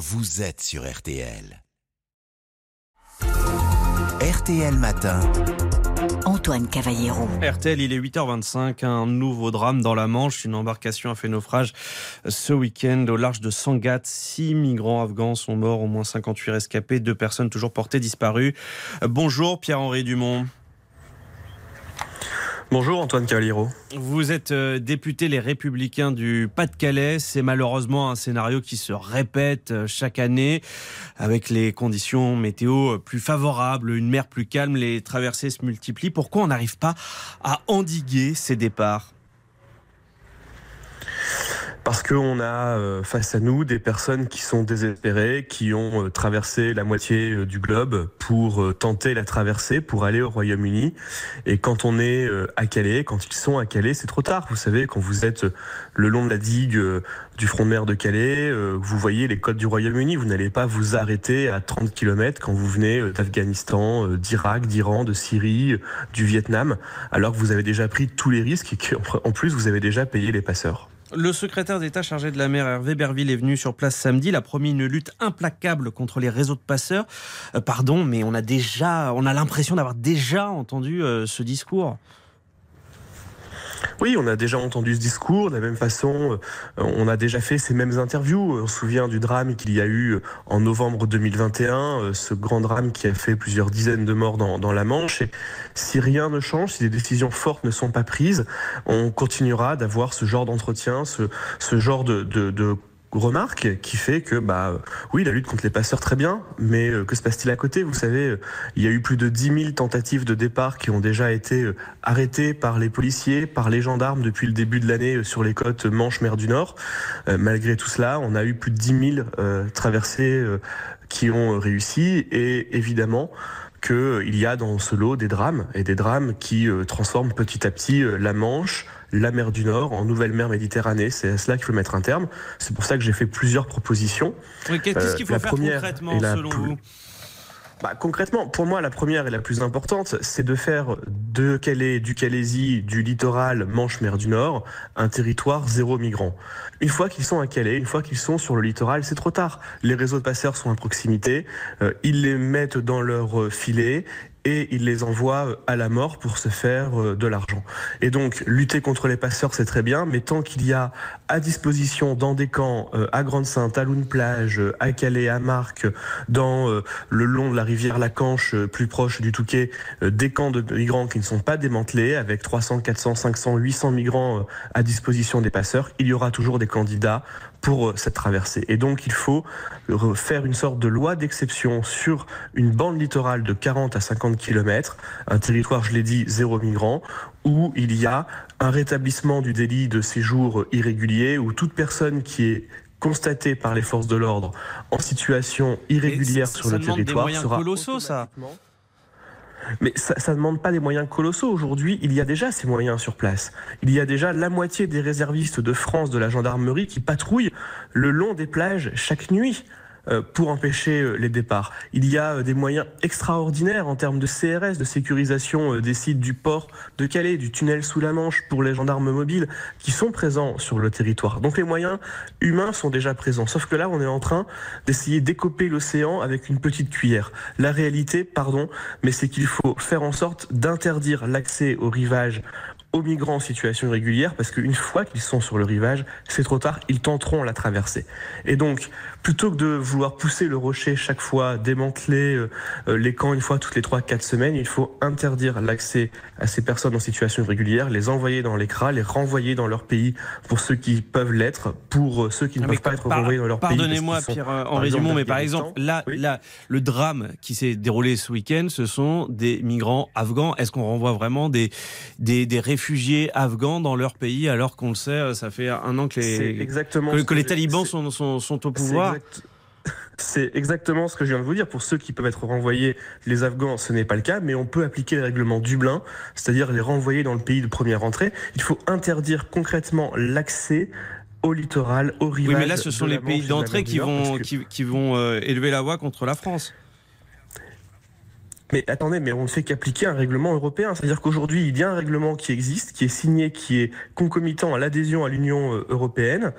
vous êtes sur RTL. RTL Matin. Antoine Cavallero. RTL, il est 8h25, un nouveau drame dans la Manche. Une embarcation a fait naufrage ce week-end au large de Sangatte. Six migrants afghans sont morts, au moins 58 rescapés, deux personnes toujours portées disparues. Bonjour Pierre-Henri Dumont. Bonjour Antoine Cavaliero. Vous êtes euh, député Les Républicains du Pas-de-Calais. C'est malheureusement un scénario qui se répète euh, chaque année avec les conditions météo plus favorables, une mer plus calme, les traversées se multiplient. Pourquoi on n'arrive pas à endiguer ces départs? Parce qu'on a euh, face à nous des personnes qui sont désespérées, qui ont euh, traversé la moitié euh, du globe pour tenter la traversée, pour aller au Royaume-Uni. Et quand on est à Calais, quand ils sont à Calais, c'est trop tard. Vous savez, quand vous êtes le long de la digue du front de mer de Calais, vous voyez les côtes du Royaume-Uni, vous n'allez pas vous arrêter à 30 km quand vous venez d'Afghanistan, d'Irak, d'Iran, de Syrie, du Vietnam, alors que vous avez déjà pris tous les risques et qu'en plus vous avez déjà payé les passeurs. Le secrétaire d'État chargé de la mer, Hervé Berville, est venu sur place samedi. Il a promis une lutte implacable contre les réseaux de passeurs. Euh, pardon, mais on a déjà, on a l'impression d'avoir déjà entendu euh, ce discours. Oui, on a déjà entendu ce discours. De la même façon, euh, on a déjà fait ces mêmes interviews. On se souvient du drame qu'il y a eu en novembre 2021, euh, ce grand drame qui a fait plusieurs dizaines de morts dans, la Manche. Si rien ne change, si des décisions fortes ne sont pas prises, on continuera d'avoir ce genre d'entretien, ce, genre de, de, de remarque qui fait que bah oui la lutte contre les passeurs très bien mais euh, que se passe-t-il à côté? Vous savez euh, il y a eu plus de 10 000 tentatives de départ qui ont déjà été euh, arrêtées par les policiers par les gendarmes depuis le début de l'année sur les côtes Manche-Mer du Nord. Malgré tout cela on a eu plus de 10 000 traversées qui ont réussi et évidemment qu'il y a dans ce lot des drames et des drames qui transforment petit à petit la Manche la mer du Nord en nouvelle mer Méditerranée. C'est à cela qu'il faut mettre un terme. C'est pour ça que j'ai fait plusieurs propositions. Qu'est-ce qu'il faut euh, faire concrètement selon vous bah, concrètement, pour moi, la première et la plus importante, c'est de faire de Calais, du Calaisie, du littoral Manche-Mer du Nord, un territoire zéro migrant. Une fois qu'ils sont à Calais, une fois qu'ils sont sur le littoral, c'est trop tard. Les réseaux de passeurs sont à proximité, euh, ils les mettent dans leur euh, filet et il les envoie euh, à la mort pour se faire euh, de l'argent. Et donc, lutter contre les passeurs, c'est très bien, mais tant qu'il y a à disposition dans des camps euh, à Grande-Sainte, à Loune-Plage, à Calais, à Marc, dans le long de la rivière Lacanche, plus proche du Touquet, des camps de migrants qui ne sont pas démantelés, avec 300, 400, 500, 800 migrants à disposition des passeurs, il y aura toujours des candidats pour cette traversée. Et donc, il faut faire une sorte de loi d'exception sur une bande littorale de 40 à 50 km, un territoire, je l'ai dit, zéro migrant, où il y a un rétablissement du délit de séjour irrégulier, où toute personne qui est constatée par les forces de l'ordre en situation irrégulière sur le territoire sera colossaux, ça. Mais ça ne demande pas des moyens colossaux. Aujourd'hui, il y a déjà ces moyens sur place. Il y a déjà la moitié des réservistes de France de la gendarmerie qui patrouillent le long des plages chaque nuit. Euh, pour empêcher euh, les départs. Il y a euh, des moyens extraordinaires en termes de CRS, de sécurisation des sites du port de Calais, du tunnel sous la Manche pour les gendarmes mobiles qui sont présents sur le territoire. Donc les moyens humains sont déjà présents. Sauf que là, on est en train d'essayer d'écoper l'océan avec une petite cuillère. La réalité, pardon, mais c'est qu'il faut faire en sorte d'interdire l'accès au rivage aux migrants en situation irrégulière parce qu'une fois qu'ils sont sur le rivage, c'est trop tard, ils tenteront la traversée. Et donc, plutôt que de vouloir pousser le rocher chaque fois, démanteler euh, les camps une fois toutes les 3-4 semaines, il faut interdire l'accès à ces personnes en situation irrégulière, les envoyer dans l'écras, les renvoyer dans leur pays pour ceux qui peuvent l'être, pour euh, ceux qui ne ah, peuvent pas être renvoyés dans leur pays. Pardonnez-moi, Pierre-Henri Dumont, mais par exemple, là, là, le drame qui s'est déroulé ce week-end, ce sont des migrants afghans. Est-ce qu'on renvoie vraiment des, des, des réfugiés afghans dans leur pays alors qu'on le sait, ça fait un an que les, que, les talibans sont, sont, sont, au pouvoir C'est exactement ce que je viens de vous dire. Pour ceux qui peuvent être renvoyés, les Afghans, ce n'est pas le cas, mais on peut appliquer le règlement Dublin, c'est-à-dire les renvoyer dans le pays de première entrée. Il faut interdire concrètement l'accès au littoral, au rivage. Oui, mais là, ce sont les pays d'entrée qui vont, qui, vont euh, élever la voix contre la France. Mais attendez, mais on ne fait qu'appliquer un règlement européen. C'est-à-dire qu'aujourd'hui, il y a un règlement qui existe, qui est signé, qui est concomitant à l'adhésion à l'Union euh, européenne.